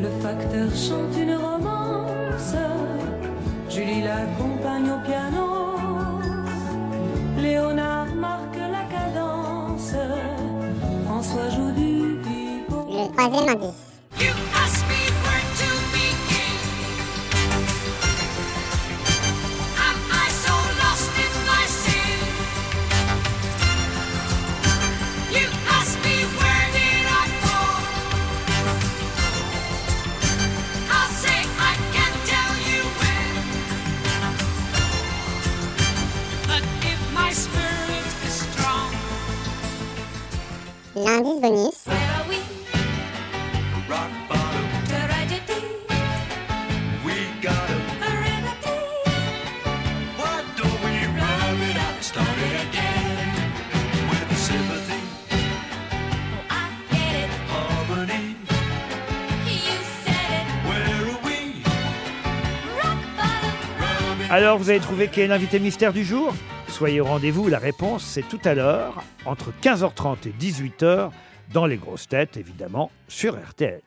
Le facteur chante une romance, Julie l'accompagne au piano. Léonard marque la cadence, François joue du pipeau. Le troisième indice. Rub it Alors, vous avez trouvé qui est l'invité mystère du jour? Soyez au rendez-vous, la réponse c'est tout à l'heure, entre 15h30 et 18h, dans les grosses têtes, évidemment, sur RTL.